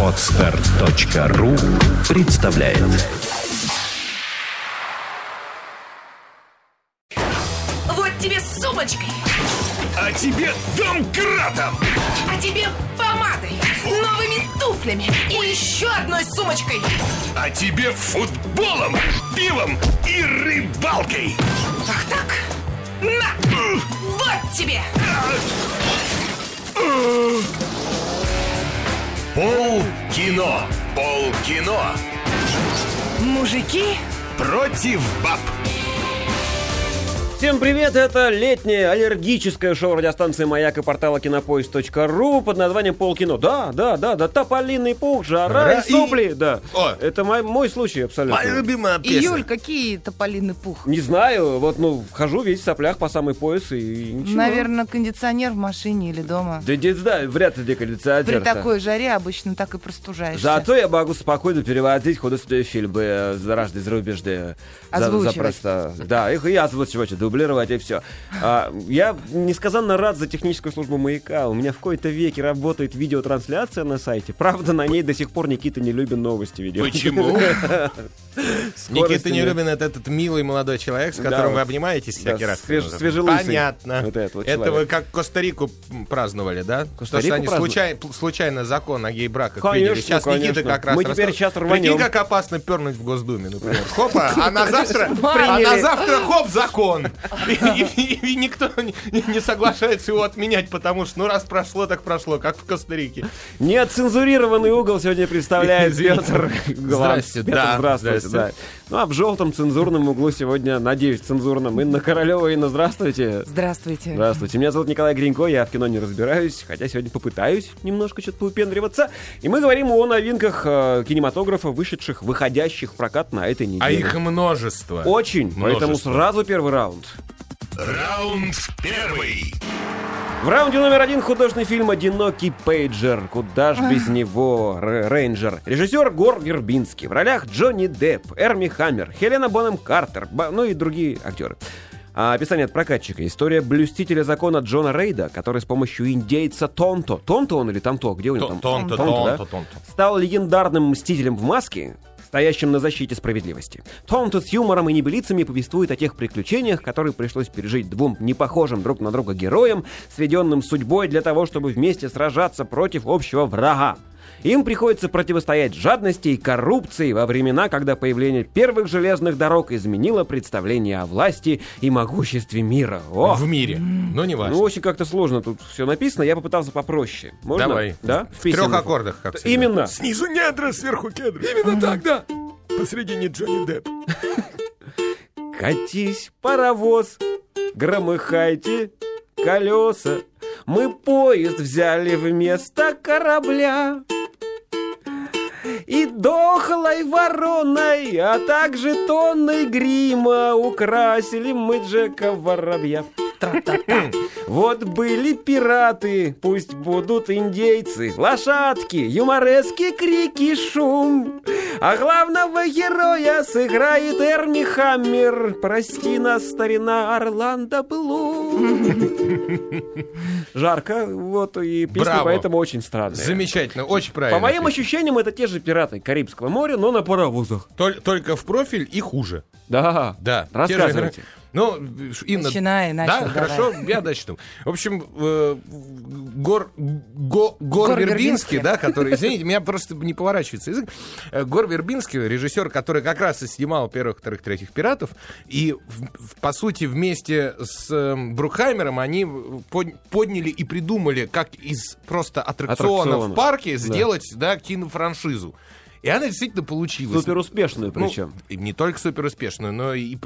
Отстар.ру представляет Вот тебе с сумочкой, А тебе домкратом! а тебе помадой, новыми туфлями и еще одной сумочкой. А тебе футболом, пивом и рыбалкой! Ах так? На! Вот тебе! Пол кино! Пол кино! Мужики, Против баб! Всем привет, это летнее аллергическое шоу радиостанции «Маяк» и портала кинопоиск.ру под названием «Полкино». Да, да, да, да, тополиный пух, жара Ра- и сопли, и- да. О. Это мой, мой случай абсолютно. Моя любимая песня. Июль, какие тополиный пух? Не знаю, вот, ну, хожу весь в соплях по самый пояс и ничего. Наверное, кондиционер в машине или дома. Да, не знаю, вряд ли При кондиционер такой жаре обычно так и простужаешься. Зато я могу спокойно переводить художественные фильмы э, за разные зарубежные. За- Озвучивать. запросто. Да, их и озвучивать, дублировать, и все. я несказанно рад за техническую службу «Маяка». У меня в кои-то веке работает видеотрансляция на сайте. Правда, на ней до сих пор Никита не любит новости видео. Почему? Никита нет. Нерубин это этот милый молодой человек, с которым вы обнимаетесь всякий Да, раз. свеж- свежелысый. Понятно. Это вы как Коста-Рику праздновали, да? Коста-Рику что они случайно закон о гей-браках приняли. Сейчас Никита как раз Мы теперь сейчас рванем. Прикинь, как опасно пернуть в Госдуме, например. Хопа, а на завтра, а на завтра хоп, закон. И, никто не, соглашается его отменять, потому что, ну, раз прошло, так прошло, как в Коста-Рике. Неоцензурированный угол сегодня представляет. Петр. Здрасте, да, здравствуйте, здрасте. да. Ну а в желтом цензурном углу сегодня, надеюсь, цензурном, Инна Королева. Инна, здравствуйте. Здравствуйте. Здравствуйте, меня зовут Николай Гринько, я в кино не разбираюсь, хотя сегодня попытаюсь немножко что-то поупендриваться. И мы говорим о новинках э, кинематографа, вышедших, выходящих в прокат на этой неделе. А их множество. Очень, поэтому Множество. сразу первый раунд. Раунд первый! В раунде номер один художественный фильм «Одинокий пейджер». Куда ж без него, Р- Рейнджер. Режиссер Гор Вербинский. В ролях Джонни Депп, Эрми Хаммер, Хелена Бонем Картер, ну и другие актеры. А описание от прокатчика. История блюстителя закона Джона Рейда, который с помощью индейца Тонто. Тонто он или Тамто? Где у него там? Тонто, да? тонто, тонто. стал легендарным мстителем в маске, стоящим на защите справедливости. Тонто с юмором и небылицами повествует о тех приключениях, которые пришлось пережить двум непохожим друг на друга героям, сведенным судьбой для того, чтобы вместе сражаться против общего врага. Им приходится противостоять жадности и коррупции во времена, когда появление первых железных дорог изменило представление о власти и могуществе мира. О! В мире. Но не Ну, важно. очень как-то сложно тут все написано. Я попытался попроще. Можно? Давай. Да? В песенных? трех аккордах, как всегда. Именно. Снизу недра, сверху кедр. Именно так, да. Посредине Джонни Депп. Катись, паровоз, громыхайте колеса. Мы поезд взяли вместо корабля. И дохлой вороной, а также тонной грима украсили мы Джека Воробья. Вот были пираты, пусть будут индейцы, лошадки, юморески, крики, шум. А главного героя сыграет Эрми Хаммер. Прости нас, старина Орландо Блум. Жарко, вот, и Браво. поэтому очень странная. Замечательно, очень правильно. По моим ощущениям, это те же пираты Карибского моря, но на паровозах. Толь- Только в профиль и хуже. Да, Да. Рассказывайте. Ну, Инна... Начинай, Да, начал, давай. хорошо, я начну. В общем, э, Гор, Го- Гор, Гор Вербинский, да, который, извините, меня просто не поворачивается язык. Э, Гор Вербинский, режиссер, который как раз и снимал первых, вторых, третьих пиратов, и, в- в- по сути, вместе с э, Брукхаймером они под- подняли и придумали, как из просто аттракциона в Аттракциона. парке Да. сделать, да, кинофраншизу. И она действительно получилась. Супер успешную Ну, причем. и не только супер успешную, но и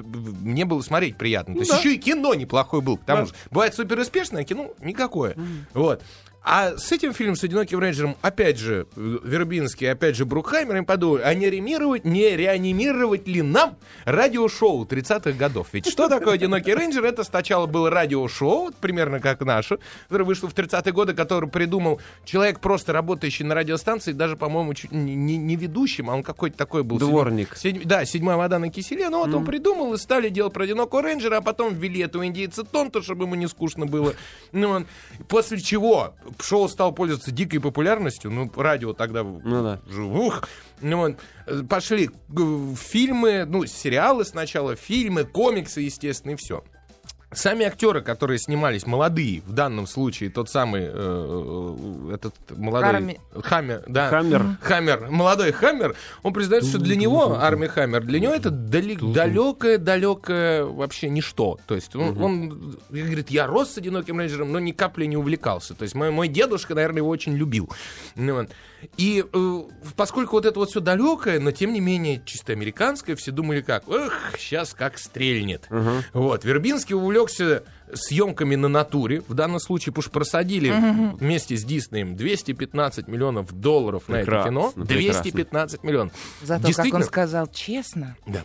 мне было смотреть приятно. То есть еще и кино неплохое было. К тому же бывает супер успешное, а кино никакое. Вот. А с этим фильмом, с «Одиноким рейнджером», опять же, Вербинский, опять же, Брукхаймер, им подумали, а не реанимировать, не реанимировать ли нам радиошоу 30-х годов? Ведь что такое «Одинокий рейнджер»? Это сначала было радиошоу, примерно как наше, которое вышло в 30-е годы, которое придумал человек, просто работающий на радиостанции, даже, по-моему, чуть не, не- не ведущим, а он какой-то такой был. Дворник. Седь- да, седьмая вода на киселе. Ну вот он придумал и стали делать про одинокого рейнджера, а потом ввели этого индейца Тонто, чтобы ему не скучно было. Ну, он- после чего шоу стало пользоваться дикой популярностью, ну, радио тогда Ну да. ух, ну, вот, э, пошли э, фильмы, ну, сериалы сначала, фильмы, комиксы, естественно, и все. Сами актеры, которые снимались, молодые, в данном случае тот самый э, э, этот молодой Харми. Хаммер, да, Хаммер. Хаммер, молодой Хаммер, он признается, что для него Арми Хаммер, для него это далекое, далекое вообще ничто. То есть он, он говорит, я рос с одиноким рейнджером, но ни капли не увлекался. То есть мой, мой дедушка, наверное, его очень любил. Ну. И э, поскольку вот это вот все далекое, но тем не менее чисто американское, все думали как, эх, сейчас как стрельнет. Вот, Вербинский увлекся съемками на натуре, в данном случае, потому что просадили вместе с Диснеем 215 миллионов долларов на это Прекрасно, кино. прекрасно. 215 миллионов. Зато, как он сказал, честно. да.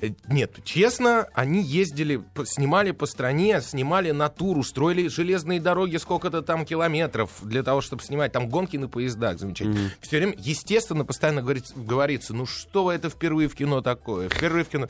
Э, Нет, честно, они ездили, снимали по стране, снимали натуру, строили железные дороги, сколько-то там километров для того, чтобы снимать. Там гонки на поездах, замечательно. Все время, естественно, постоянно говорится, говорится, ну что это впервые в кино такое? Впервые в кино.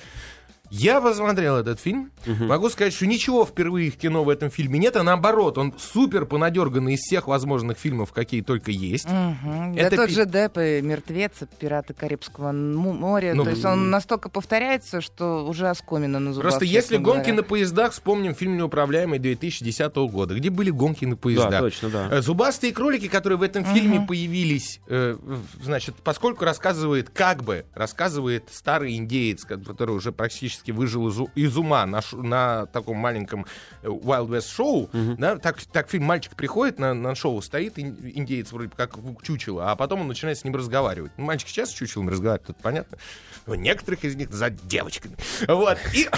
Я посмотрел этот фильм. Могу сказать, что ничего впервые в кино в этом фильме нет, а наоборот, он супер понадерганный из всех возможных фильмов, какие только есть. Мгм. Это да тот пи- же Депп и Мертвец, Пираты Карибского моря. Ну, То есть он настолько повторяется, что уже оскомина на зубах. Просто если честно гонки говоря. на поездах, вспомним фильм «Неуправляемый» 2010 года, где были гонки на поездах. Да, точно, да. Э, Зубастые кролики, которые в этом фильме появились, э, значит, поскольку рассказывает, как бы, рассказывает старый индеец, ко- который уже практически выжил из, из ума на, ш- на таком маленьком э, Wild West шоу, да, так, так фильм «Мальчик приходит на, на шоу, стоит ин- индеец вроде как чучело, а потом он начинает с ним разговаривать. Ну, Мальчик сейчас с чучелом разговаривает, тут понятно. У некоторых из них за девочками. Вот. И,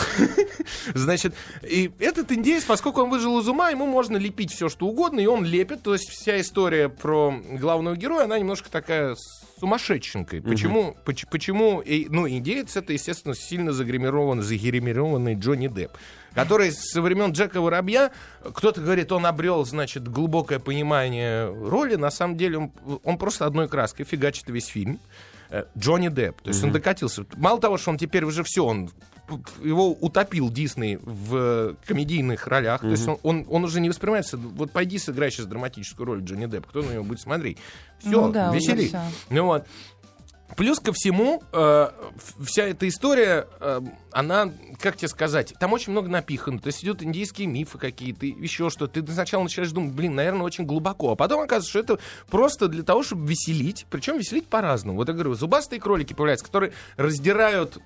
значит, и этот индеец, поскольку он выжил из ума, ему можно лепить все, что угодно, и он лепит. То есть вся история про главного героя, она немножко такая сумасшедшенькой. Почему, поч- почему, и, ну, индеец это, естественно, сильно загримированный, загримированный Джонни Депп, который со времен Джека Воробья, кто-то говорит, он обрел, значит, глубокое понимание роли, на самом деле он, он просто одной краской фигачит весь фильм. Э, Джонни Депп. То есть он докатился. Мало того, что он теперь уже все, он его утопил Дисней в э, комедийных ролях. То есть он, он, он уже не воспринимается. Вот пойди сыграй сейчас драматическую роль Джонни Депп. Кто на него будет смотреть? Все, Ну да, весели. Ну вот. Плюс ко всему, э, вся эта история, э, она, как тебе сказать, там очень много напихано. То есть идут индийские мифы какие-то, еще что. Ты сначала начинаешь думать, блин, наверное, очень глубоко. А потом оказывается, что это просто для того, чтобы веселить. Причем веселить по-разному. Вот я говорю, зубастые кролики появляются, которые раздирают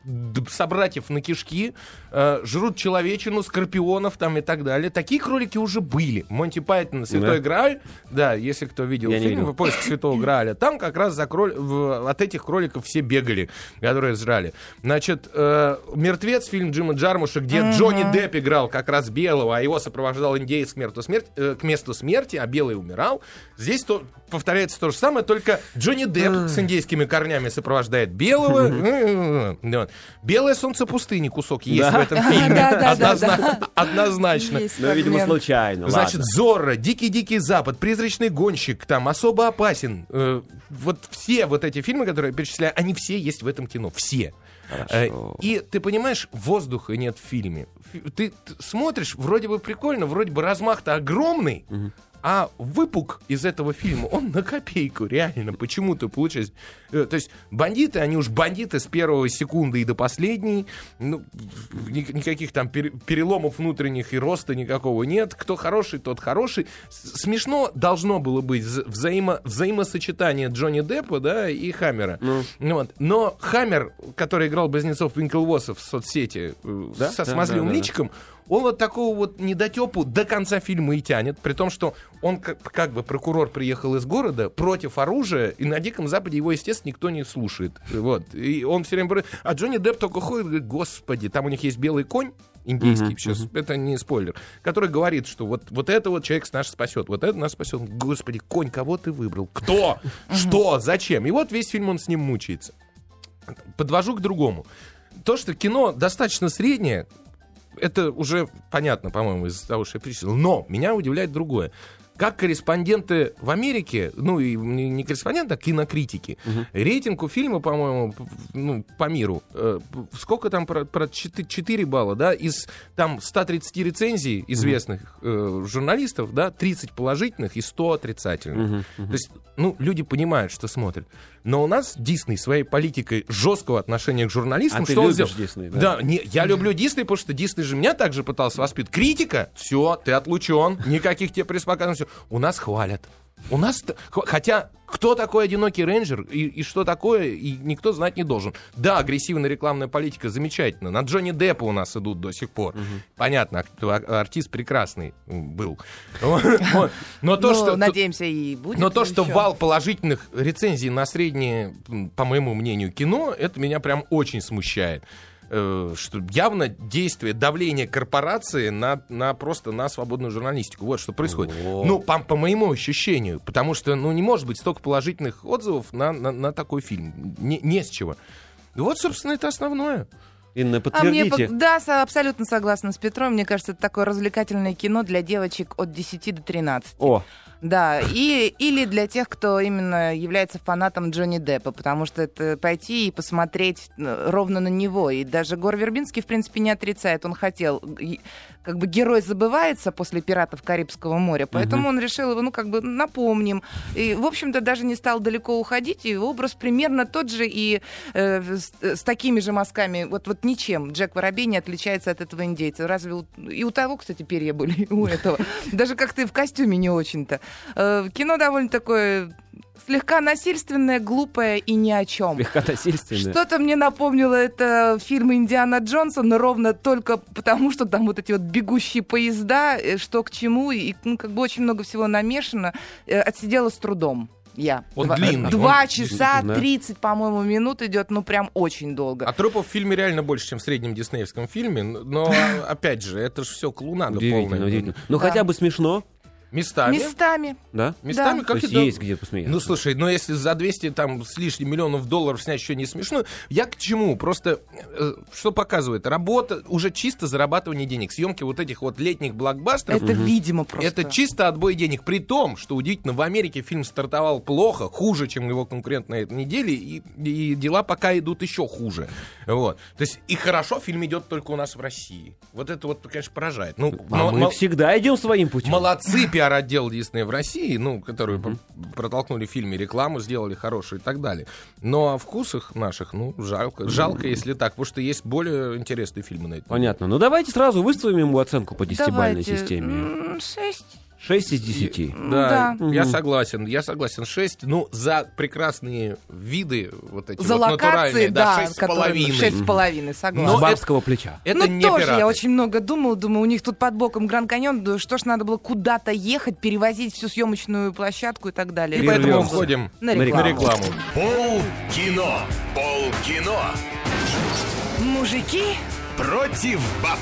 собратьев на кишки, э, жрут человечину, скорпионов там и так далее. Такие кролики уже были. Монти Пайтон, Святой Да? Грааль, да, если кто видел Я фильм видел. «В поиске Святого Грааля», там как раз за кроль... от этих кроликов все бегали, которые сжрали. Значит, э, «Мертвец», фильм Джима Джармуша, где Джонни Депп играл как раз белого, а его сопровождал индеец к месту, смерти, э, к месту смерти, а белый умирал. Здесь то, повторяется то же самое, только Джонни Депп с индейскими корнями сопровождает белого. «Белое солнце пустыни» кусок есть в этом фильме. Однозначно. Ну, видимо, случайно. Значит. Зорро, Дикий-Дикий Запад, Призрачный гонщик, там, Особо опасен. Э, вот все вот эти фильмы, которые я перечисляю, они все есть в этом кино. Все. Э, И ты понимаешь, воздуха нет в фильме. Фи- Ты, смотришь, вроде бы прикольно, вроде бы размах-то огромный, а выпук из этого фильма, он на копейку, реально, почему-то получается. Э, То есть бандиты, они уж бандиты с первой секунды и до последней. Ну, ни- никаких там пере- переломов внутренних и роста никакого нет. Кто хороший, тот хороший. Смешно должно было быть вза- взаимо- взаимосочетание Джонни Деппа, да, и Хаммера. Ну вот. Но Хаммер, который играл Близнецов Винклвоссов в соцсети э, Да? со Да, смазливым да, да. личиком, он вот такого вот недотепу до конца фильма и тянет, при том, что он как, как бы прокурор приехал из города против оружия, и на Диком Западе его, естественно, никто не слушает. Вот. И он все время... говорит- А Джонни Депп только ходит и говорит, господи, там у них есть белый конь, индийский, сейчас, это не спойлер, который говорит, что вот, вот это вот человек нас спасет, вот это нас спасет. Господи, конь, кого ты выбрал? Кто? Что? Зачем? И вот весь фильм он с ним мучается. Подвожу к другому. То, что кино достаточно среднее, это уже понятно, по-моему, из того, что я перечислил. Но меня удивляет другое. Как корреспонденты в Америке, ну и не корреспонденты, а кинокритики, рейтинг у фильма, по-моему, ну, по миру, э, сколько там, про, про 4, балла, да, из там 130 рецензий известных э, журналистов, да, 30 положительных и 100 отрицательных. То есть, ну, люди понимают, что смотрят. Но у нас Дисней своей политикой жесткого отношения к журналистам, А ты что он любишь сделал? Дисней, да? Да, не, я люблю Дисней, потому что Дисней же меня также пытался воспитывать. Критика, все, ты отлучен, никаких тебе пресс-показаний, всё. У нас хвалят. У нас, хотя, кто такой одинокий рейнджер и, и что такое, и никто знать не должен. Да, агрессивная рекламная политика замечательно. На Джонни Деппа у нас идут до сих пор. Понятно, ак- а- артист прекрасный был. Но то, Ну, что... надеемся, и будет. Но то, что вал положительных рецензий на среднее, по моему мнению, кино, это меня прям очень смущает. Э, Что явно действие, давление корпорации на, на просто на свободную журналистику. Вот что происходит. Ну, по, по моему ощущению. Потому что, ну, не может быть столько положительных отзывов на, на, на такой фильм. Не, не с чего. Вот, собственно, это основное. Инна, А мне, подтвердите. да, со- абсолютно согласна с Петром. Мне кажется, это такое развлекательное кино для девочек от 10 до 13. О, Да, и, или для тех, кто именно является фанатом Джонни Деппа, потому что это пойти и посмотреть э, ровно на него. И даже Гор Вербинский, в принципе, не отрицает. Он хотел, как бы герой забывается после «Пиратов Карибского моря», поэтому он решил его, ну, как бы напомним. И, в общем-то, даже не стал далеко уходить, и образ примерно тот же, и э, с, с такими же мазками, вот, вот ничем. Джек Воробей не отличается от этого индейца. Разве у- и у того, кстати, перья были, и у этого. Даже как-то и в костюме не очень-то. Э, Кино довольно такое слегка насильственное, глупое и ни о чем. слегка насильственная. Что-то мне напомнило это фильм Индиана Джонса, но ровно только потому, что там вот эти вот бегущие поезда, э, что к чему, и ну, как бы очень много всего намешано. Э, Отсидела с трудом. Я. Он Два, длинный, Два он часа. 30, по-моему, минут идет, ну прям очень долго. А трупов в фильме реально больше, чем в среднем диснеевском фильме. Но, опять же, это же все клоунада Удивительно, полная. удивительно. Ну, хотя бы смешно, Местами. Местами. да? Местами, Да. как То есть и да. есть где посмеяться. Ну, слушай, но если за 200 там с лишним миллионов долларов снять еще не смешно, я к чему? Просто э, что показывает? Работа, уже чисто зарабатывание денег. Съемки вот этих вот летних блокбастеров. Это видимо просто. Это чисто отбой денег. При том, что удивительно, в Америке фильм стартовал плохо, хуже, чем его конкурент на этой неделе, и, и дела пока идут еще хуже. Вот. То есть и хорошо фильм идет только у нас в России. Вот это вот, конечно, поражает. Ну, А но- мы но- всегда идем своим путем. Молодцы пиар-отдел Диснея в России, ну, которые по- протолкнули в фильме рекламу, сделали хорошую и так далее. Но о вкусах наших, ну, жалко. Жалко, если так, потому что есть более интересные фильмы на это. Понятно. Ну, давайте сразу выставим ему оценку по десятибальной Давайте. системе. Шесть. 6 из 10. Да, Да. я согласен, я согласен. 6, ну, за прекрасные виды вот эти За вот локации, натуральные, да, шесть с которые- половиной. Шесть с половиной, согласна. Но С это- барского плеча. Это ну, не тоже пираты. я очень много думала, думаю, у них тут под боком Гранд Каньон, да что ж надо было куда-то ехать, перевозить всю съемочную площадку и так далее. И поэтому Прервемся. уходим на на рекламу. на рекламу. Пол кино. Пол кино. Мужики Против баб.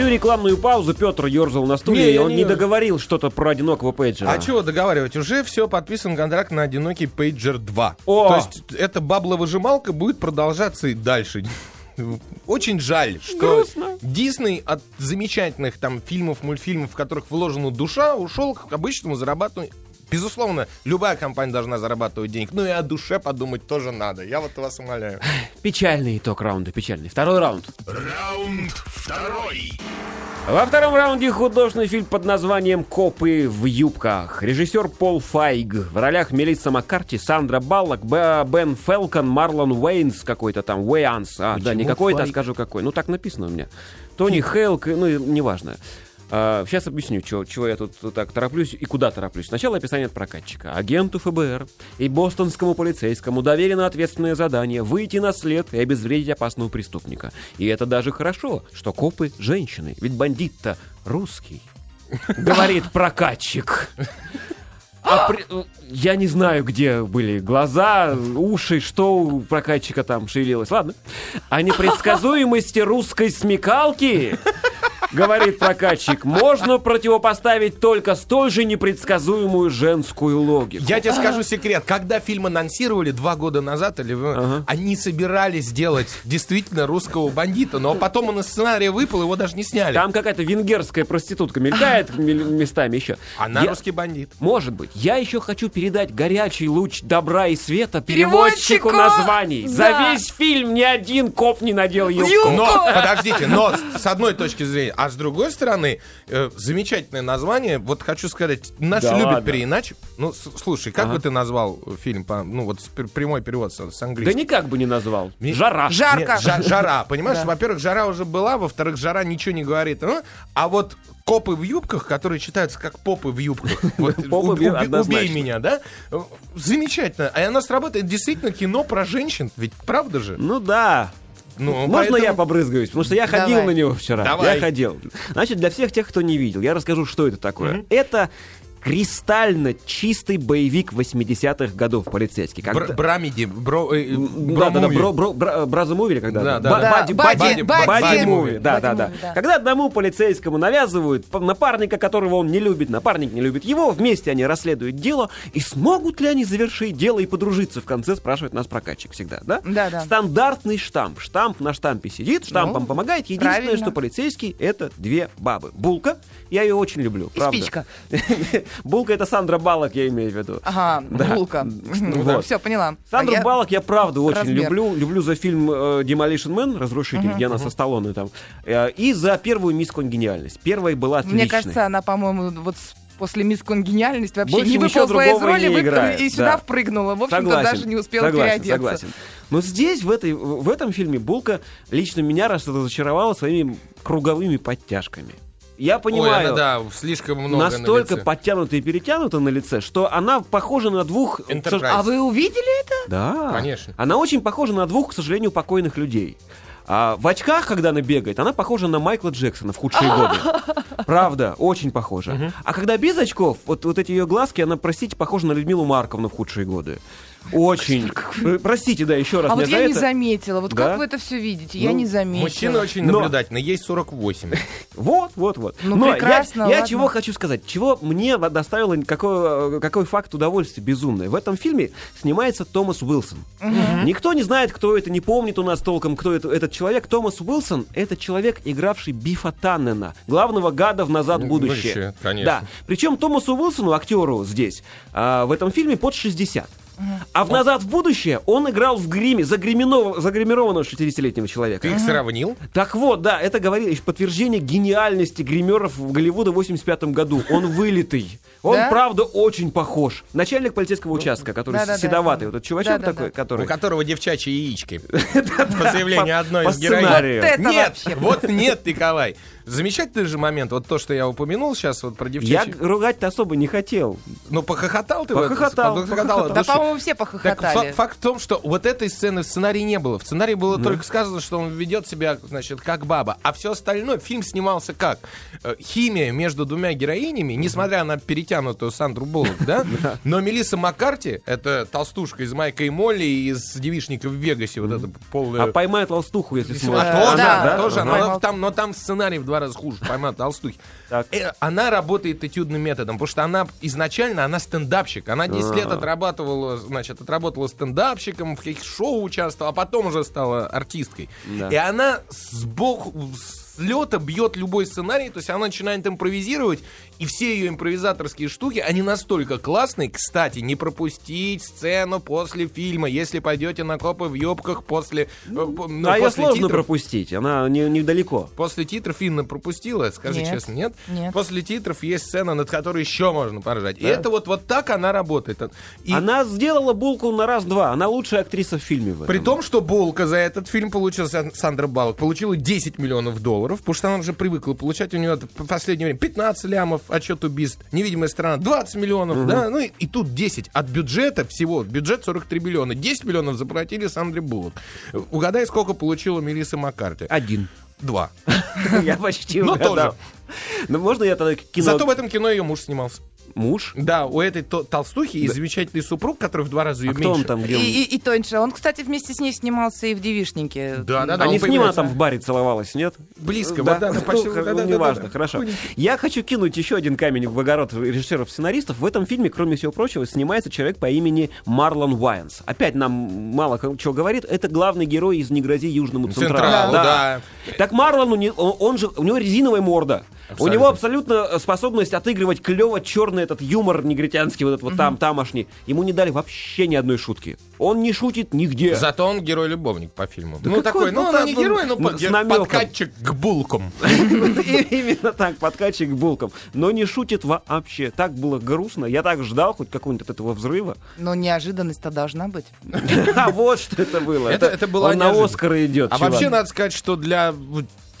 Всю рекламную паузу Петр ерзал на стуле, Не, и он не не договорил что-то про одинокого пейджера. А чего договаривать? Уже все, подписан контракт на одинокий Pager 2. О! То есть эта бабловыжималка будет продолжаться и дальше. Очень жаль, что Грустно. Дисней от замечательных там фильмов, мультфильмов, в которых вложена душа, ушел к обычному зарабатыванию. Безусловно, любая компания должна зарабатывать денег, но и о душе подумать тоже надо. Я вот вас умоляю. Печальный итог раунда, печальный. Второй раунд. Раунд второй. Во втором раунде художественный фильм под названием «Копы в юбках». Режиссер Пол Файг. В ролях Мелисса Маккарти, Сандра Баллок, Б- Бен Фелкон, Марлон Уэйнс какой-то там, Уэйанс. А, да, не Почему какой-то, а скажу какой. Ну, так написано у меня. Тони Хейлк, ну, неважно. Сейчас объясню, чего, чего я тут так тороплюсь и куда тороплюсь. Сначала описание от прокатчика. Агенту ФБР и бостонскому полицейскому доверено ответственное задание выйти на след и обезвредить опасного преступника. И это даже хорошо, что копы женщины, ведь бандит-то русский. Говорит прокатчик. А э, Я не знаю, где были глаза, уши, что у прокатчика там шевелилось. Ладно. О непредсказуемости русской смекалки говорит прокатчик, можно противопоставить только столь же непредсказуемую женскую логику. Я тебе скажу секрет. Когда фильм анонсировали два года назад, или вы- они собирались сделать действительно русского бандита, но потом он из сценария выпал, его даже не сняли. Там какая-то венгерская проститутка мелькает мел- местами еще. Она Я- русский бандит. Может быть. Я еще хочу передать горячий луч добра и света переводчику, Переводчику! названий. За Да. весь фильм ни один коп не надел юбку. Юбку! Но, подождите, но с- с одной точки зрения, а с другой стороны, э, замечательное название, вот хочу сказать, наши Да любят ладно. переиначить. Ну, с- слушай, как Ага. бы ты назвал фильм, по, ну, вот прямой перевод с, с Да английского? никак бы не назвал. Ми- Жара. Жарко. Нет, жа- жара, понимаешь? Да. Во-первых, жара уже была, во-вторых, жара ничего не говорит. ну, А вот копы в юбках, которые читаются как попы в юбках. Вот, Попы в уб- убей- однозначно. Убей меня, да? Замечательно. А оно сработает действительно кино про женщин. Ведь правда же? Ну да. Ну, Можно поэтому- я побрызгаюсь? Потому что я ходил Давай. на него вчера. Давай. Я ходил. Значит, для всех тех, кто не видел, я расскажу, что это такое. Это кристально чистый боевик 80-х годов полицейский. Бр- Когда- Брамиди, бро, э, Да, да, да, бро-муви. бро, бро, бра- браза муви или когда? Да, да, да. бади- Бади- бади- бади- бади муви. Да, да, да. Да. Когда одному полицейскому навязывают напарника, которого он не любит, напарник не любит его, вместе они расследуют дело, и смогут ли они завершить дело и подружиться в конце, спрашивает нас прокатчик всегда, да? Да, да. Стандартный штамп. Штамп на штампе сидит, штампом Ну, помогает. Единственное, правильно. что полицейский — это две бабы. Булка, я ее очень люблю, И правда. спичка. Булка — это Сандра Балок, я имею в виду. Ага, Да. булка. Вот. Все, поняла. Сандру А я- Балок я правда очень размер. люблю. Люблю за фильм э, Demolition Man, Разрушитель, где она со Сталлоне там. Э, и за первую мисс Конгениальность. Первая была отличной. Мне кажется, она, по-моему, вот после мисс Конгениальность вообще Больше не выползла из роли не играет, и сюда да. впрыгнула. В общем-то, Согласен, даже не успела согласен, переодеться. Согласен. Но здесь, в, этой, в этом фильме, Булка лично меня раз разочаровала своими круговыми подтяжками. Я Ой, понимаю, она, да, слишком много на настолько лице. подтянута и перетянута на лице, что она похожа на двух... Enterprise. А вы увидели это? Да. Конечно. Она очень похожа на двух, к сожалению, покойных людей. А в очках, когда она бегает, она похожа на Майкла Джексона в худшие годы. Правда, очень похожа. А когда без очков, вот, вот эти ее глазки, она, простите, похожа на Людмилу Марковну в худшие годы. Очень. Э, Простите, да, еще раз. А вот за я не это. заметила. Вот Да? как вы это все видите? Я Ну, не заметила. Мужчина очень Но- наблюдательный, ей 48. Вот, вот, вот. Ну, Но я- прекрасно, я, ладно. чего хочу сказать, чего мне доставило какой, э, какой факт удовольствия безумное. В этом фильме снимается Томас Уилсон. Никто не знает, кто это, не помнит у нас толком, кто это, этот человек. Томас Уилсон — это человек, игравший Бифа Таннена, главного гада в «Назад в Ну, будущее». будущее, конечно. Да. Причем Томасу Уилсону, актеру здесь, а, в этом фильме под 60. А в «Назад в будущее» он играл в гриме загриминов- загримированного 60-летнего человека. Ты их сравнил? Так вот, да, это говорит подтверждение гениальности гримеров в Голливуда в 85 году. Он вылитый. Он, Да? правда, очень похож. Начальник полицейского участка, который да-да-да, седоватый, я вот этот чувачок такой, У который... которого девчачьи яички. По заявлению одной из героинь. Нет, вообще. вот нет, Николай. Замечательный же момент, вот то, что я упомянул сейчас вот про Я девчачьи. г- ругать-то особо не хотел. Ну, похохотал ты? Похохотал, Похохотал от Да, по-моему, все Так похохотали. фа- факт в том, что вот этой сцены в сценарии не было. В сценарии было только сказано, что он ведет себя, значит, как баба. А все остальное, фильм снимался как? Э, Химия между двумя героинями, несмотря на перетянутую Сандру Буллок, да? Но Мелисса Маккарти, это толстушка из Майка и Молли, из девишника в Вегасе, вот это полная... А поймает толстуху, если А, сможет. тоже, тоже, там, но там сценарий в два раза хуже, поймал толстухи. Э, Она работает этюдным методом, потому что она изначально, она стендапщик. Она 10 лет отрабатывала, значит, отработала стендапщиком, в каких шоу участвовала, а потом уже стала артисткой. И она сбоку, с лета бьет любой сценарий, то есть она начинает импровизировать, и все ее импровизаторские штуки, они настолько классные. Кстати, не пропустить сцену после фильма, если пойдете на копы в юбках после, э, по- ну, а ее после сложно титров. пропустить, она не- недалеко. После титров Инна пропустила, скажи Нет. честно, нет? Нет. После титров есть сцена, над которой еще можно поржать. И это вот, вот так она работает. И Она сделала булку на раз-два. Она лучшая актриса в фильме в этом. при том, что Булка за этот фильм получила, Сан- Сандра Балк, получила 10 миллионов долларов, потому что она уже привыкла получать у нее в последнее время 15 лямов, отчет убийств, невидимая сторона 20 миллионов, да, ну и, и тут 10 от бюджета всего, бюджет 43 миллиона, 10 миллионов заплатили Сандре Буллок. Угадай, сколько получила Мелисса Маккарти? Один. Два. Я почти Ну, угадал. тоже. Ну, можно я тогда кино... Зато в этом кино ее муж снимался. Муж. Да, у этой то- толстухи есть замечательный супруг, который в два раза ее А кто он меньше. там, И, где он? и, и тоньше. Он, кстати, вместе с ней снимался и в «Девишнике». Да, да, да. Они он с ним она там в баре целовалась, нет? Близко, да, да, да, почти, ну, да, да, да, неважно, да, да. хорошо. Я хочу кинуть еще один камень в огород режиссеров-сценаристов. В этом фильме, кроме всего прочего, снимается человек по имени Марлон Уайнс. Опять нам мало чего говорит. Это главный герой из «Не грози Южному Централу». Централу, да. Так Марлон, не- он же, у него резиновая морда. У Абсолютно. него абсолютно э, способность отыгрывать клево черный этот юмор негритянский, вот этот вот там, тамошний. Ему не дали вообще ни одной шутки. Он не шутит нигде. Зато он герой-любовник по фильму. Да ну, какой, такой, ну, ну, он так, не герой, но под- подкатчик к булкам. Именно так, подкачик булком. Но не шутит вообще. Так было грустно. Я так ждал хоть какого-нибудь от этого взрыва. Но неожиданность-то должна быть. А вот что это было. Это- Он на. Оскар идет. А вообще, надо сказать, что для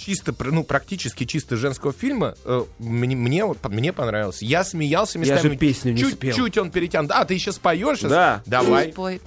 чисто, пр- ну, практически чисто женского фильма э, мне, мне, вот, мне понравился. Я смеялся Я местами. же песню не спел. Чуть-чуть он перетянут. А, ты еще споешь? сейчас? Да. Давай. Спой.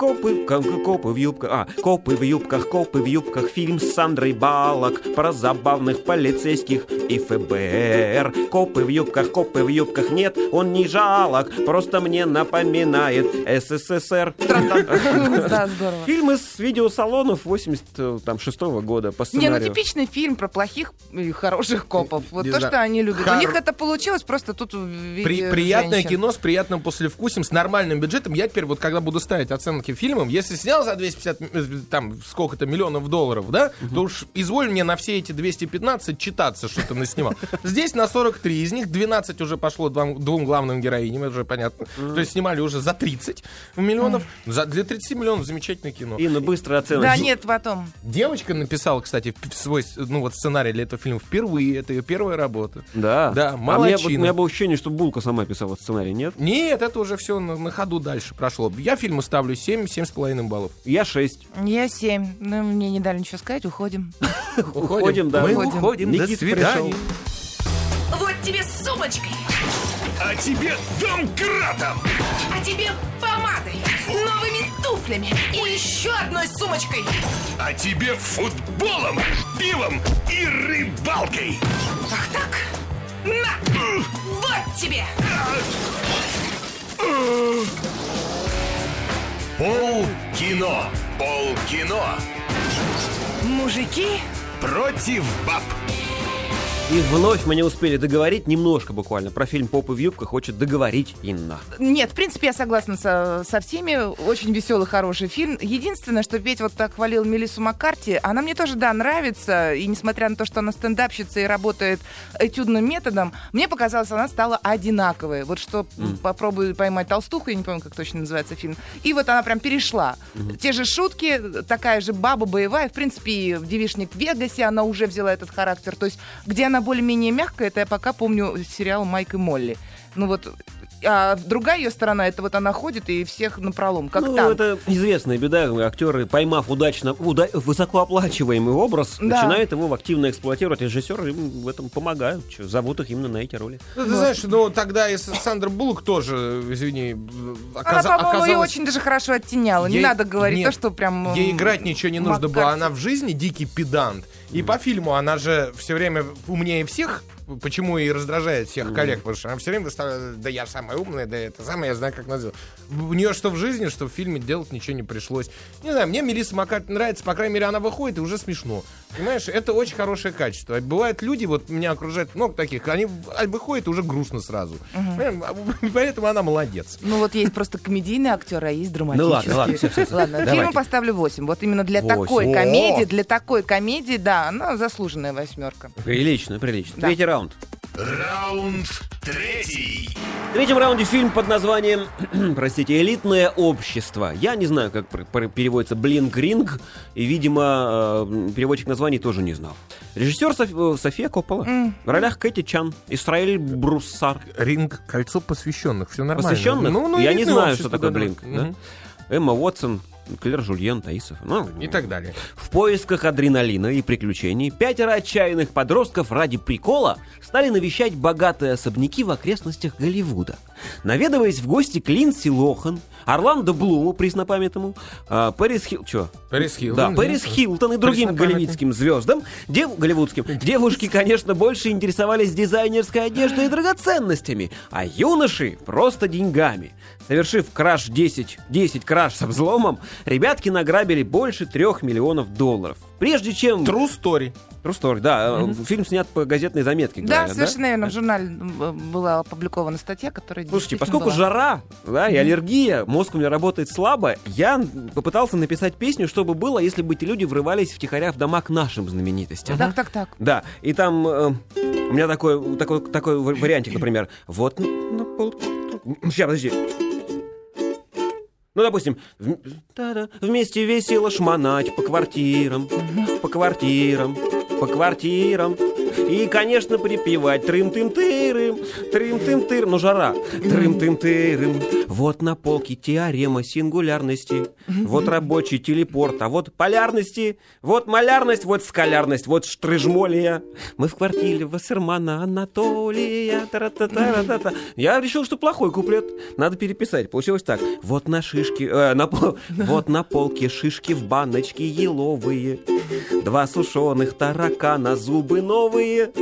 Копы, ко- копы в юбках, а, копы в юбках, копы в юбках, фильм с Сандрой Балок про забавных полицейских и ФБР. Копы в юбках, копы в юбках, нет, он не жалок, просто мне напоминает СССР. Да, здорово. Фильм из видеосалонов 86 года по Не, ну сценарию. типичный фильм про плохих и хороших копов. Вот то, что они любят. У них это получилось просто тут приятное кино с приятным послевкусием, с нормальным бюджетом. Я теперь вот когда буду ставить оценки фильмам, если снял за 250, м- э, там, сколько-то миллионов долларов, да, то уж изволь мне на все эти 215 читаться, что ты наснимал. Здесь на 43, из них 12 уже пошло двум, двум главным героиням, это уже понятно. То есть снимали уже за 30 миллионов. За, для 30 миллионов замечательное кино. Инна, быстро оценка. Да, нет, потом. Девочка написала, кстати, свой ну, вот, сценарий для этого фильма впервые. Это ее первая работа. Да. Да, А мне, вот, у молодчина. меня было ощущение, что Булка сама писала сценарий, нет? Нет, это уже все на, на ходу дальше прошло. Я фильму ставлю 7, 7,5 баллов. Я 6. Я семь. Ну, мне не дали ничего сказать, уходим. Уходим, да. Мы Уходим. уходим. До свидания. Вот тебе с сумочкой, А тебе домкратом! а тебе помадой, новыми туфлями и еще одной сумочкой. А тебе футболом, пивом и рыбалкой! Ах так? На! Вот тебе! Пол кино! Пол кино! Мужики, Против баб! И вновь мы не успели договорить, немножко буквально, про фильм «Попы в юбках» хочет договорить Инна. Нет, в принципе, я согласна со, со всеми. Очень веселый, хороший фильм. Единственное, что Петь вот так хвалил Мелиссу Маккарти, она мне тоже, да, нравится. И несмотря на то, что она стендапщица и работает этюдным методом, мне показалось, она стала одинаковой. Вот что м, попробую поймать толстуху, я не помню, как точно называется фильм. И вот она прям перешла. Те же шутки, такая же баба боевая. В принципе, в «Девишник в Вегасе» она уже взяла этот характер. То есть, где она более-менее мягкая, это я пока помню сериал «Майк и Молли». Ну вот, а другая ее сторона, это вот она ходит и всех напролом, как ну, танк. это известная беда. Актеры, поймав удачно уда- высокооплачиваемый образ, Да. начинают его активно эксплуатировать. Режиссеры им в этом помогают. Чё, зовут их именно на эти роли. Ну, ты знаешь, ну тогда и Сандра Буллок тоже, извини, Она, оказа- по-моему, ее оказалась- очень даже хорошо оттеняла. Не Ей- надо говорить нет, то, что прям... Ей играть ничего не нужно было. Она в жизни дикий педант. И по фильму она же все время умнее всех. Почему и раздражает всех коллег, потому что она все время выставляет, да я самая умная, да это самое, я знаю, как надо сделать. У нее что в жизни, что в фильме делать ничего не пришлось. Не знаю, мне Мелисса Маккарти нравится, по крайней мере, она выходит и уже смешно. Понимаешь, это очень хорошее качество. Бывают люди, вот меня окружает много таких, они в- выходят и уже грустно сразу. А Поэтому она молодец. Ну вот есть просто комедийный актер, а есть драматический. Ну ладно, ладно, всё, всё, всё. Ладно, Давайте. фильму поставлю 8. Вот именно для Восемь. такой О! комедии, для такой комедии, да, она заслуженная восьмерка. Прилично, прилично. Да. Третий раунд. Раунд третий! В третьем раунде фильм под названием, простите, «Элитное общество». Я не знаю, как пр- пр- переводится «Блинк-ринг», и, видимо, э, переводчик названий тоже не знал. Режиссер Соф- э, София Коппола. В ролях Кэти Чан, Исраэль Бруссар. Ринг кольцо посвященных, все нормально. Посвященных? Ну, ну, Я не знаю, общество, что такое да, «Блинк». да. да? Эмма Уотсон, Клер Жульен, Таисов. Ну, И так далее. В поисках адреналина и приключений пятеро отчаянных подростков ради прикола стали навещать богатые особняки в окрестностях Голливуда. Наведываясь в гости к Линдси Лохан, Орландо Блуму, преснопамятному, а, Пэрис Хилл... Чё? Пэрис Хилтон, Да. Пэрис Хилтон и другим голливудским звездам, дев... голливудским, девушки, конечно, больше интересовались дизайнерской одеждой и драгоценностями, а юноши просто деньгами. Совершив краш 10, 10 краш со взломом, ребятки награбили больше трех миллионов долларов. Прежде чем... True Story. True story, да. э, Фильм снят по газетной заметке. Да, говорят, совершенно верно. В журнале м, была опубликована статья, которая Слушайте, поскольку была. жара, да, и аллергия, мозг у меня работает слабо, я попытался написать песню, чтобы было, если бы эти люди врывались втихаря в дома к нашим знаменитостям. Так, так, так. Да, и там э, у меня такой, такой, такой ва- вариантик, например. Вот на, на пол... Сейчас, подожди. Ну, допустим, в- вместе весело шмонать по квартирам, по квартирам, по квартирам. И, конечно, припевать трым-тым-тырым, трым-тым-тырым. Ну, жара. Трым-тым-тырым. Вот на полке теорема сингулярности. Вот рабочий телепорт. А вот полярности. Вот малярность, вот скалярность, вот штрыжмолия. Мы в квартире Вассермана Анатолия. Тара-та-та-ра-та-та. Я решил, что плохой куплет. Надо переписать. Получилось так. Вот на шишке... э, на вот на полке шишки в баночке еловые. Два сушеных таракана, зубы новые.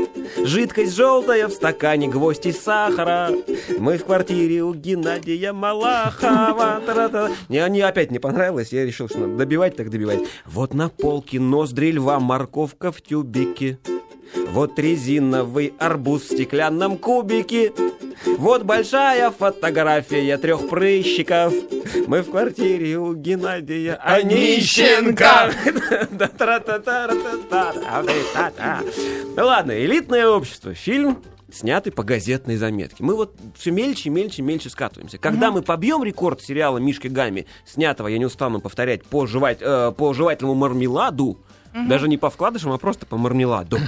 Жидкость желтая в стакане, гвоздь из сахара. Мы в квартире у Геннадия Малахова. Тара-та. Мне они опять не понравилось, я решил, что надо добивать, так добивать. Вот на полке ноздри льва, морковка в тюбике. Вот резиновый арбуз в стеклянном кубике. Вот большая фотография трех прыщиков. Мы в квартире у Геннадия Онищенко. Ну ладно, элитное общество. Фильм снятый по газетной заметке. Мы вот все мельче, мельче, мельче скатываемся. Когда мы побьем рекорд сериала Мишки Гамми, снятого, я не устану повторять, по, жевать, э, по жевательному мармеладу, даже не по вкладышам, а просто по мармеладу,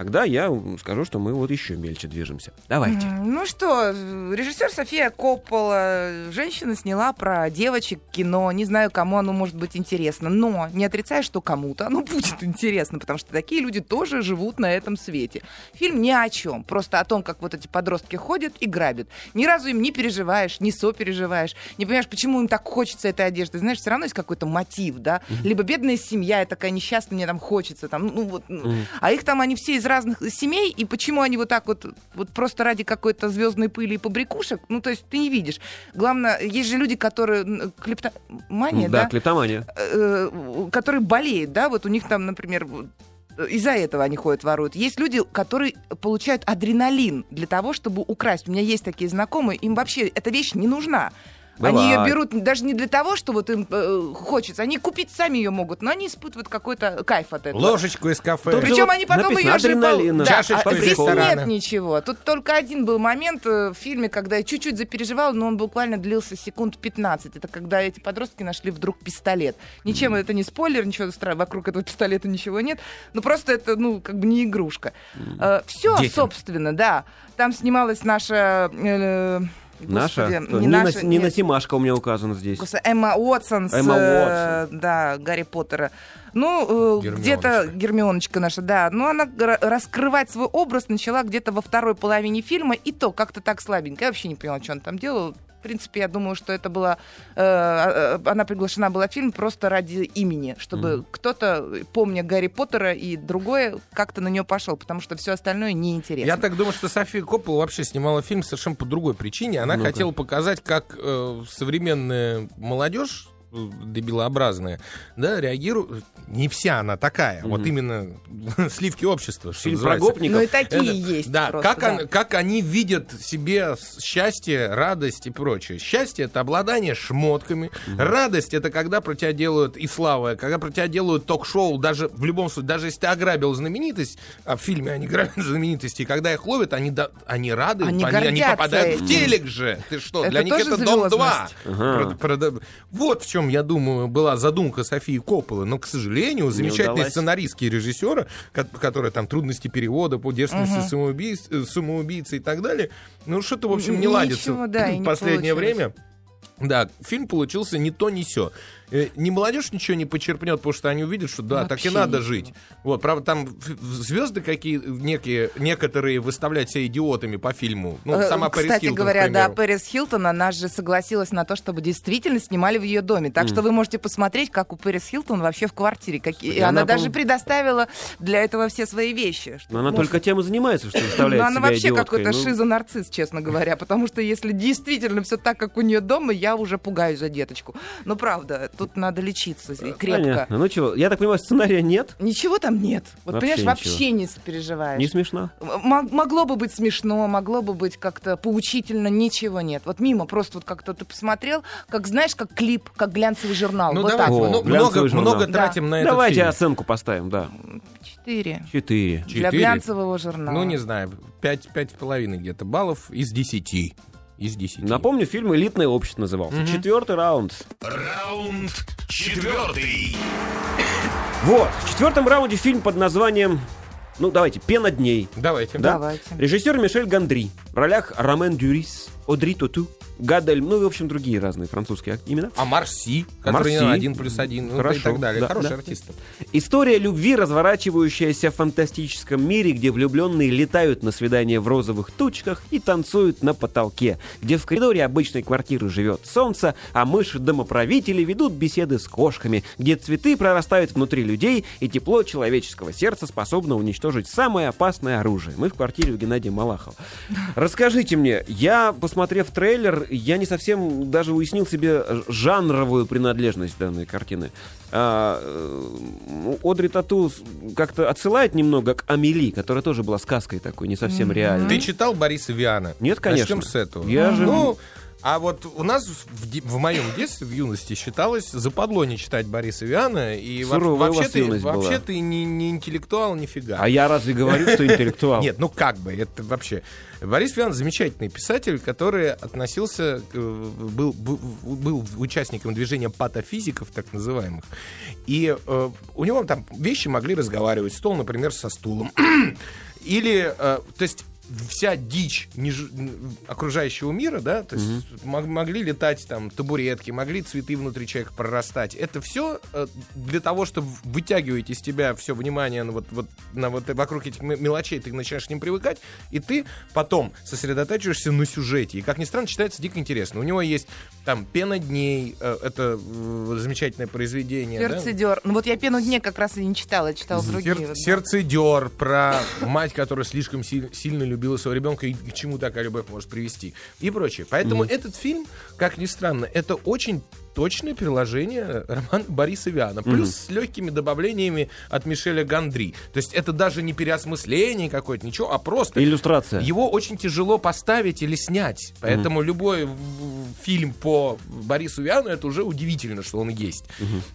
тогда я скажу, что мы вот еще мельче движемся. Давайте. Ну что, режиссер София Коппола, женщина сняла про девочек кино. Не знаю, кому оно может быть интересно, но не отрицаю, что кому-то оно будет интересно, потому что такие люди тоже живут на этом свете. Фильм ни о чем, просто о том, как вот эти подростки ходят и грабят. Ни разу им не переживаешь, не сопереживаешь, не понимаешь, почему им так хочется этой одежды. Знаешь, все равно есть какой-то мотив, да? Либо бедная семья, я такая несчастная, мне там хочется, там, ну вот. ну. А их там они все из разных семей, и почему они вот так вот, вот просто ради какой-то звездной пыли и побрякушек, ну, то есть ты не видишь. Главное, есть же люди, которые... Клептомания, да, да? клептомания. э, которые болеют, да, вот у них там, например, э, из-за этого они ходят, воруют. Есть люди, которые получают адреналин для того, чтобы украсть. У меня есть такие знакомые, им вообще эта вещь не нужна. Они ее Бывает. берут даже не для того, что вот им э, хочется. Они купить сами ее могут, но они испытывают какой-то кайф от этого. Ложечку из кафе. Тут Причем вот они потом ее же... Да, Чашечку а из здесь ресторана. нет ничего. Тут только один был момент э, в фильме, когда я чуть-чуть запереживала, но он буквально длился секунд 15. Это когда эти подростки нашли вдруг пистолет. Ничем это не спойлер, ничего стра- вокруг этого пистолета ничего нет. Ну просто это, ну, как бы не игрушка. все, Детям. собственно, да. Там снималась наша... э, Наша? не Нина, наша, Нина нет. Симашко у меня указана здесь. Господи, Эмма Уотсон с, Эмма э, да, Гарри Поттера. Ну, э, Гермионочка. где-то Гермионочка наша, да. Но она ра- раскрывать свой образ начала где-то во второй половине фильма, и то как-то так слабенько. Я вообще не поняла, что она там делала. В принципе, я думаю, что это была... э, э, она приглашена была в фильм просто ради имени, чтобы кто-то, помня Гарри Поттера и другое, как-то на нее пошел, потому что все остальное неинтересно. Я так думаю, что София Коппола вообще снимала фильм совершенно по другой причине. Она Ну-ка. хотела показать, как э, современная молодежь дебилообразная, да, реагирует. Не вся она такая. Вот именно сливки общества. что Фильм про гопников. Ну и такие Это- есть. Да, просто, как, да. он- как они видят себе счастье, радость и прочее. Счастье это обладание шмотками. Радость это когда про тебя делают и слава, когда про тебя делают ток-шоу, даже в любом случае, даже если ты ограбил знаменитость, а в фильме они грабят знаменитости, и когда их ловят, они, да- они рады, Они они, гордятся попадают в этим. телек же. Ты что, Это для них это Дом 2. звездность. Ага. Про- Вот в чем, я думаю, была задумка Софии Копполы. Но, к сожалению, замечательные сценаристки и режиссеры, ко- которые там трудности перевода, по девственности самоубийц- э, самоубийцы и так далее, ну что-то, в общем, не Ничего, ладится да, в не последнее время. Да, фильм получился не то, не сё. Э, ни молодежь ничего не почерпнет, потому что они увидят, что да, так и Вообще надо ничего. жить. Вот, правда, там звезды какие некие, некоторые выставлять себя идиотами по фильму. Ну, Э, сама Пэрис Кстати Хилтон, к говоря, да. Пэрис Хилтон, она же согласилась на то, чтобы действительно снимали в ее доме. Так что вы можете посмотреть, как у Пэрис Хилтон вообще в квартире. Какие... И она, она, даже предоставила для этого все свои вещи. Но она только тем и занимается, что Ну, выставляет она себя вообще идиоткой. какой-то Ну, шизо-нарцисс, честно говоря. Потому что если действительно все так, как у нее дома, я уже пугаюсь за деточку. Ну, правда, тут надо лечиться и крепко. Понятно. Ну чего, я так понимаю, сценария нет? Ничего там нет. Вот, Вообще понимаешь, ничего. вообще не сопереживаешь. Не смешно? М- Могло бы быть смешно, могло бы быть как-то поучительно, ничего нет. Вот мимо просто вот как-то ты посмотрел, как знаешь, как клип, как глянцевый журнал. Ну, вот давайте, так. О, ну, много, глянцевый журнал. много Да. тратим на этот Давайте фильм. оценку поставим, да. Четыре. Четыре. Для глянцевого журнала. Ну, не знаю, пять, пять с половиной где-то баллов из десяти. Из десяти. Напомню, фильм «Элитное общество» назывался. Четвертый раунд. Раунд четвертый. Вот, в четвертом раунде фильм под названием, ну давайте, «Пена дней». Давайте. Да? Давайте. Режиссер Мишель Гандри. В ролях Ромен Дюрис, Одри Тоту, Гадель, ну и, в общем, другие разные французские имена. А Марси, который Марси. один плюс один, ну, Хорошо, и так далее. да, Хороший да. артист. История любви, разворачивающаяся в фантастическом мире, где влюбленные летают на свидание в розовых тучках и танцуют на потолке, где в коридоре обычной квартиры живет солнце, а мыши-домоправители ведут беседы с кошками, где цветы прорастают внутри людей, и тепло человеческого сердца способно уничтожить самое опасное оружие. Мы в квартире у Геннадия Малахова. Расскажите мне, я, посмотрев трейлер, я не совсем даже уяснил себе жанровую принадлежность данной картины. А, э, Одри Тату как-то отсылает немного к Амели, которая тоже была сказкой такой, не совсем реальной. Ты читал Бориса Виана? Нет, конечно. Начнем с этого. Я же- Ну, а вот у нас в, в моем детстве, в юности, считалось западло не читать Бориса Виана. И Суровая вообще, ты, юность была. вообще ты не, не интеллектуал нифига. А я разве говорю, что интеллектуал? Нет, ну как бы, это вообще... Борис Виан замечательный писатель, который относился, э, был, был, был участником движения патофизиков, так называемых. И э, у него там вещи могли разговаривать, стол, например, со стулом. Или, э, то есть вся дичь неж- окружающего мира, да, то есть мог- могли летать там табуретки, могли цветы внутри человека прорастать. Это все для того, чтобы вытягивать из тебя все внимание на вот, вот, на вот вокруг этих м- мелочей, ты начинаешь к ним привыкать, и ты потом сосредотачиваешься на сюжете. И, как ни странно, читается дико интересно. У него есть там «Пена дней», э, это э, замечательное произведение. да? Сердцедер. Ну вот я пену дне как раз и не читала, я читала другие. Сер- вот, да. сердцедер про мать, которая слишком си- сильно любила своего ребенка и к чему такая любовь может привести и прочее. Поэтому этот фильм, как ни странно, это очень точное переложение романа Бориса Виана, плюс с легкими добавлениями от Мишеля Гандри. То есть это даже не переосмысление какое-то, ничего, а просто Иллюстрация. его очень тяжело поставить или снять. Поэтому любой в- в- фильм по Борису Виану это уже удивительно, что он есть.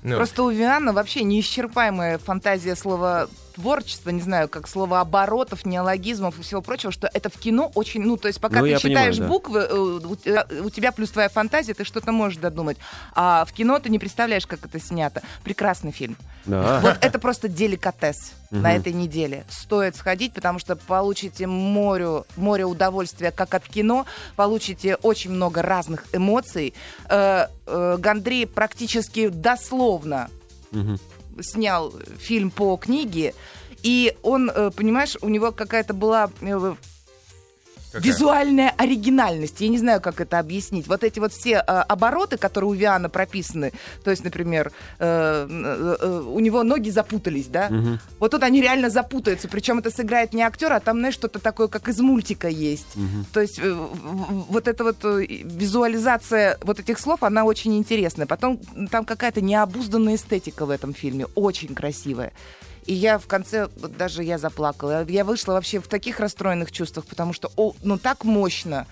Ну, Просто у Виана вообще неисчерпаемая фантазия слова творчества, не знаю, как слово оборотов, неологизмов и всего прочего, что это в кино очень, ну, то есть пока Ну, ты читаешь понимаю, да. буквы, э, у, тебя- у тебя плюс твоя фантазия, ты что-то можешь додумать. А в кино ты не представляешь, как это снято. Прекрасный фильм. Да. Вот это просто деликатес на этой неделе. Стоит сходить, потому что получите море, море удовольствия как от кино, получите очень много разных эмоций. Э, э, Гандри практически дословно. Снял фильм по книге, и он, э, понимаешь, у него какая-то была э, какая? визуальная оригинальность. Я не знаю, как это объяснить. Вот эти вот все э, обороты, которые у Виана прописаны, то есть, например, э, э, э, у него ноги запутались, да? Мгм. Вот тут они реально запутаются. Причем это сыграет не актер, а там, знаешь, что-то такое, как из мультика есть. То есть э, вот эта вот э, визуализация вот этих слов, она очень интересная. Потом там какая-то необузданная эстетика в этом фильме, очень красивая. И я в конце, вот даже я заплакала. Я вышла вообще в таких расстроенных чувствах, потому что, о, ну так мощно.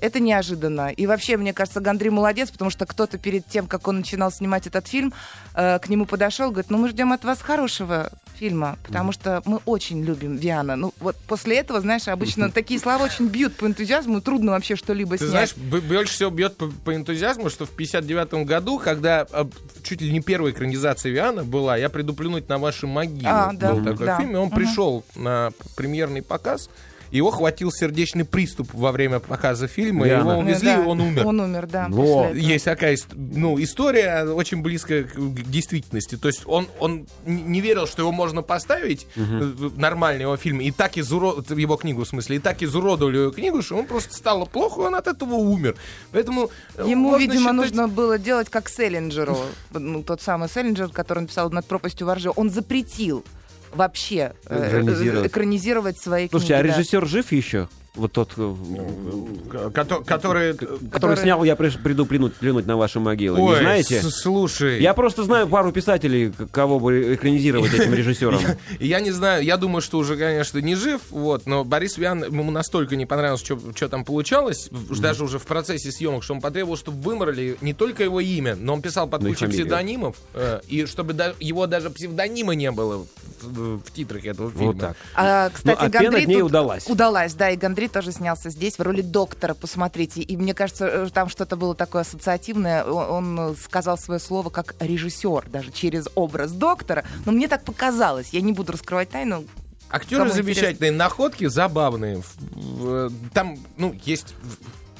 Это неожиданно. И вообще, мне кажется, Гандри молодец, потому что кто-то перед тем, как он начинал снимать этот фильм, э, к нему подошел, говорит, ну мы ждем от вас хорошего фильма, потому что мы очень любим Виана. Ну вот после этого, знаешь, обычно такие слова очень бьют по энтузиазму, трудно вообще что-либо Ты снять. знаешь, больше всего бьет по, по энтузиазму, что в 59 году, когда а, чуть ли не первая экранизация Виана была, я приду плюнуть на ваши могилы. А, да, был такой да. фильм, и он Мгм. пришел на премьерный показ. Его хватил сердечный приступ во время показа фильма, Верно. его увезли, Да, и он умер. Он умер, да. Этого. Есть такая ну, история, очень близкая к действительности. То есть он, он не верил, что его можно поставить, э, в нормальный его фильм, и так изурод... его книгу, в смысле, и так изуродовали его книгу, что он просто стало плохо, и он от этого умер. Поэтому э, Ему, видимо, считать- нужно было делать как Селлинджеру. Ну, тот самый Селлинджер, который написал «Над пропастью воржи». Он запретил вообще э, Экранизировать. экранизировать свои Слушайте, а книги. да. режиссер жив еще? Вот тот, э, Кото- который... который Который- снял «Я приду плюнуть, плюнуть на ваши могилы». Ой, Не знаете? слушай. Я просто знаю пару писателей, кого бы экранизировать этим режиссером. Я не знаю, я думаю, что уже, конечно, не жив, вот, но Борис Виан, ему настолько не понравилось, что там получалось, даже уже в процессе съемок, что он потребовал, чтобы вымрали не только его имя, но он писал под Ну кучей фамилию. псевдонимов, э, и чтобы да- его даже псевдонима не было в, в титрах этого фильма. Вот так. А, кстати, Ну, а удалась. Удалась, да, и Гандри тоже снялся здесь в роли доктора, посмотрите. И мне кажется, э, там что-то было такое ассоциативное. Он, э, сказал свое слово как режиссер, даже через образ доктора. Но мне так показалось. Я не буду раскрывать тайну. Актеры Кому замечательные, находки забавные. В- Там, ну, есть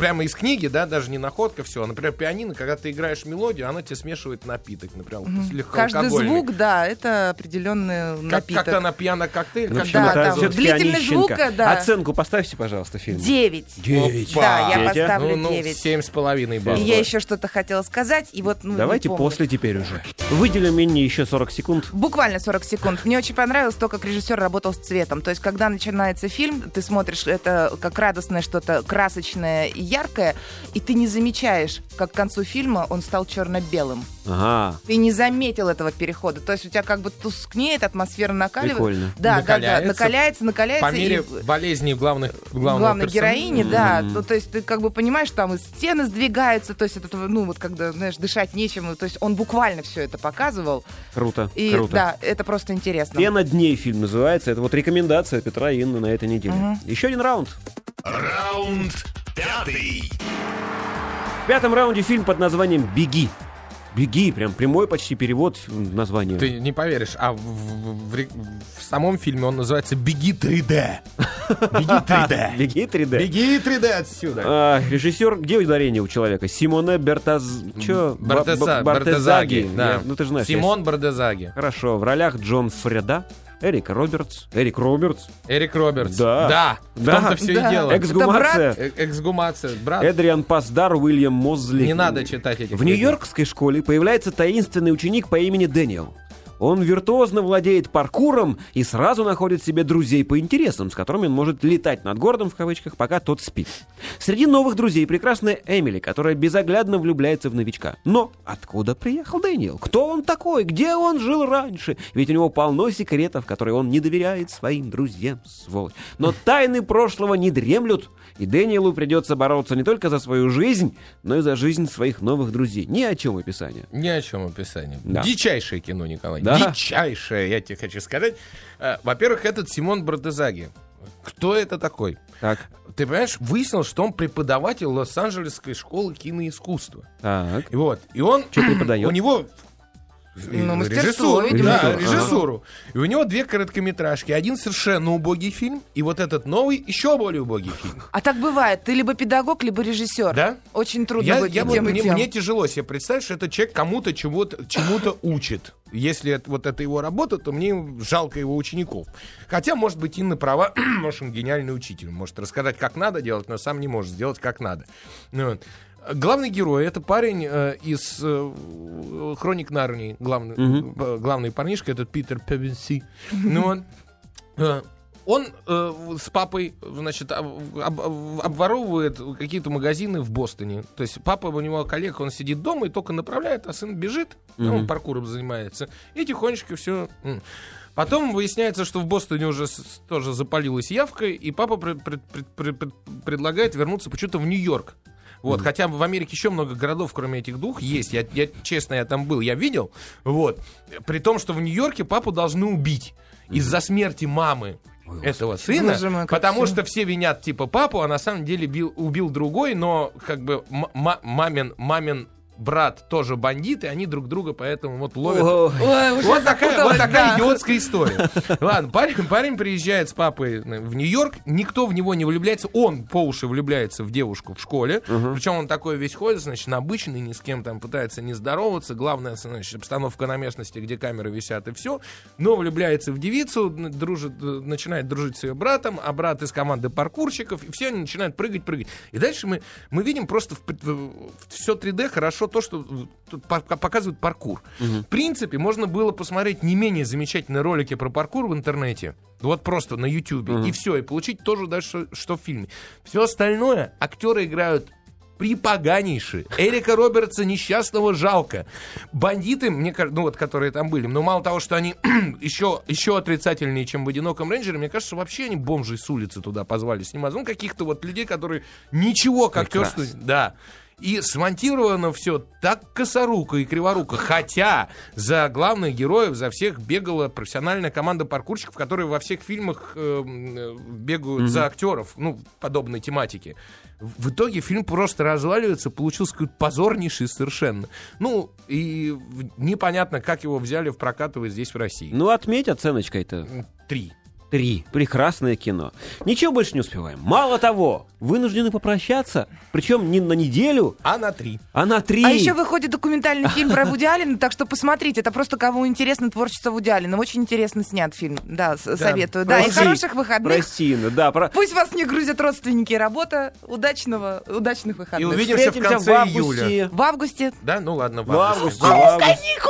прямо из книги, да, даже не находка, все. Например, пианино, когда ты играешь мелодию, она тебе смешивает напиток, например, слегка Каждый алкогольный. звук, да, это определенный Как, напиток. как-то на пьяно-коктейль. Ну, как Да, это там всё-таки длительность звука, да. Оценку поставьте, пожалуйста, фильму. Девять. Девять. Да, я поставлю ну, ну, девять. семь с половиной И баллов. я еще что-то хотела сказать, и вот... Ну, Давайте после теперь уже. Выделим Минни еще 40 секунд. Буквально 40 секунд. Мне очень понравилось то, как режиссер работал с цветом. То есть, когда начинается фильм, ты смотришь это как радостное что-то красочное и яркое, и ты не замечаешь, как к концу фильма он стал черно-белым. Ага. Ты не заметил этого перехода. То есть у тебя как бы тускнеет, атмосфера накаливает. Прикольно. Да, да, Накаляется. да, накаляется, накаляется. По мере и- болезни главных, главного главной персонажа. героини, да. Ну, то есть ты как бы понимаешь, что там и стены сдвигаются, то есть это, ну, вот когда, знаешь, дышать нечем. То есть он буквально все это показывал. Круто. И Круто. да, это просто интересно. «Пена дней» фильм называется. Это вот рекомендация Петра и Инны на этой неделе. Еще один раунд. Раунд пятый. В пятом раунде фильм под названием «Беги». «Беги», прям прямой почти перевод названия. Ты не поверишь, а в, в- в в самом фильме он называется «Беги 3D». «Беги 3D». «Беги 3D». «Беги 3D отсюда». А, режиссер, где ударение у человека? Симоне Бертаз... Чё? Бартеза- Ба- ба- Бартезаги. да. Я- Ну, ты же знаешь. Симон Бардезаги. я- Хорошо. В ролях Джон Фреда, Эрик Робертс. Эрик Робертс. Эрик Робертс. Да. Да. В Да. том-то все Да. и дело. Эксгумация. Э- Эксгумация. Брат, Эдриан Пасдар, Уильям Мозли. не надо читать эти В. Нью-Йоркской школе появляется таинственный ученик по имени Дэниел. Он виртуозно владеет паркуром и сразу находит себе друзей по интересам, с которыми он может летать над городом, в кавычках, пока тот спит. Среди новых друзей прекрасная Эмили, которая безоглядно влюбляется в новичка. Но откуда приехал Дэниел? Кто он такой? Где он жил раньше? Ведь у него полно секретов, которые он не доверяет своим друзьям, сволочь. Но тайны прошлого не дремлют, и Дэниелу придется бороться не только за свою жизнь, но и за жизнь своих новых друзей. Ни о чем описание. Ни о чем описание. Да. Дичайшее кино, Николай. Да. Дичайшее, я тебе хочу сказать. Э, Во-первых, этот Симон Бардезаги. Кто это такой? Так, Ты понимаешь, выяснил, что он преподаватель Лос-Анджелесской школы киноискусства. так. И вот, и он... Что преподает? У него... Ну, мастерство, режиссуру, видимо, да, режиссуру. И у него две короткометражки. Один совершенно убогий фильм, и вот этот новый еще более убогий фильм. А так бывает. Ты либо педагог, либо режиссер. Да? Очень трудно Я, быть я тем, и мне, тем. мне тяжело себе представить, что этот человек кому-то чего-то, чему-то учит. Если это, вот это его работа, то мне жалко его учеников. Хотя, может быть, Инна права, может, он гениальный учитель. Может рассказать, как надо делать, но сам не может сделать, как надо. Ну вот. Главный герой это парень э, из э, Хроник Нарнии. Главный, э, главный парнишка, этот Питер Певенси. Ну, он, э, он э, с папой, значит, об- об- обворовывает какие-то магазины в Бостоне. То есть папа у него коллега, он сидит дома и только направляет, а сын бежит, ну, он паркуром занимается, и тихонечко все. Потом выясняется, что в Бостоне уже с- тоже запалилась явка, и папа пред- пред- пред- пред- пред- предлагает вернуться почему-то в Нью-Йорк. Вот, хотя в Америке еще много городов, кроме этих двух, есть. Я, я честно, я там был, я видел. Вот. При том, что в Нью-Йорке папу должны убить из-за смерти мамы этого сына, Боже потому что все винят типа папу, а на самом деле бил- убил другой, но как бы мамин, мамин брат тоже бандит, и они друг друга поэтому вот ловят. Ой. Вот такая, вот такая да. идиотская история. Ладно, парень, парень приезжает с папой в Нью-Йорк, никто в него не влюбляется, он по уши влюбляется в девушку в школе, причем он такой весь ходит, значит, обычный, ни с кем там пытается не здороваться, главное, значит, обстановка на местности, где камеры висят и все, но влюбляется в девицу, дружит, э, начинает дружить с ее братом, а брат из команды паркурщиков, и все они начинают прыгать, прыгать. И дальше мы, мы видим просто в, все 3D хорошо то, что показывают паркур. В принципе, можно было посмотреть не менее замечательные ролики про паркур в интернете. Вот просто на Ютубе. И все, и получить тоже дальше, что в фильме. Все остальное актеры играют припоганейшие. Эрика Робертса несчастного жалко. Бандиты, мне кажется, ну вот, которые там были, но мало того, что они еще, еще отрицательнее, чем в «Одиноком рейнджере», мне кажется, вообще они бомжей с улицы туда позвали снимать. Ну, каких-то вот людей, которые ничего к актерству... Да. И смонтировано все так косоруко и криворуко. Хотя за главных героев, за всех бегала профессиональная команда паркурщиков, которые во всех фильмах э, м, бегают за актеров, ну, подобной тематики. В итоге фильм просто разваливается, получился какой-то позорнейший совершенно. Ну, и непонятно, как его взяли в прокат здесь, в России. Ну, отметь оценочкой-то. Три. Три. Прекрасное кино. Ничего больше не успеваем. Мало того, вынуждены попрощаться. Причем не на неделю, А на три. а на три. А еще выходит документальный фильм про Вуди Аллена, так что посмотрите, это просто кому интересно творчество Вуди Аллена. Очень интересно снят фильм, да, советую. Да, и хороших выходных. Прости, да, про... Пусть вас не грузят родственники и работа. Удачного, удачных И выходных. увидимся в Встретимся конце в августе. июля. В августе. Да, ну ладно, в В августе, августе. в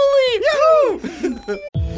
августе.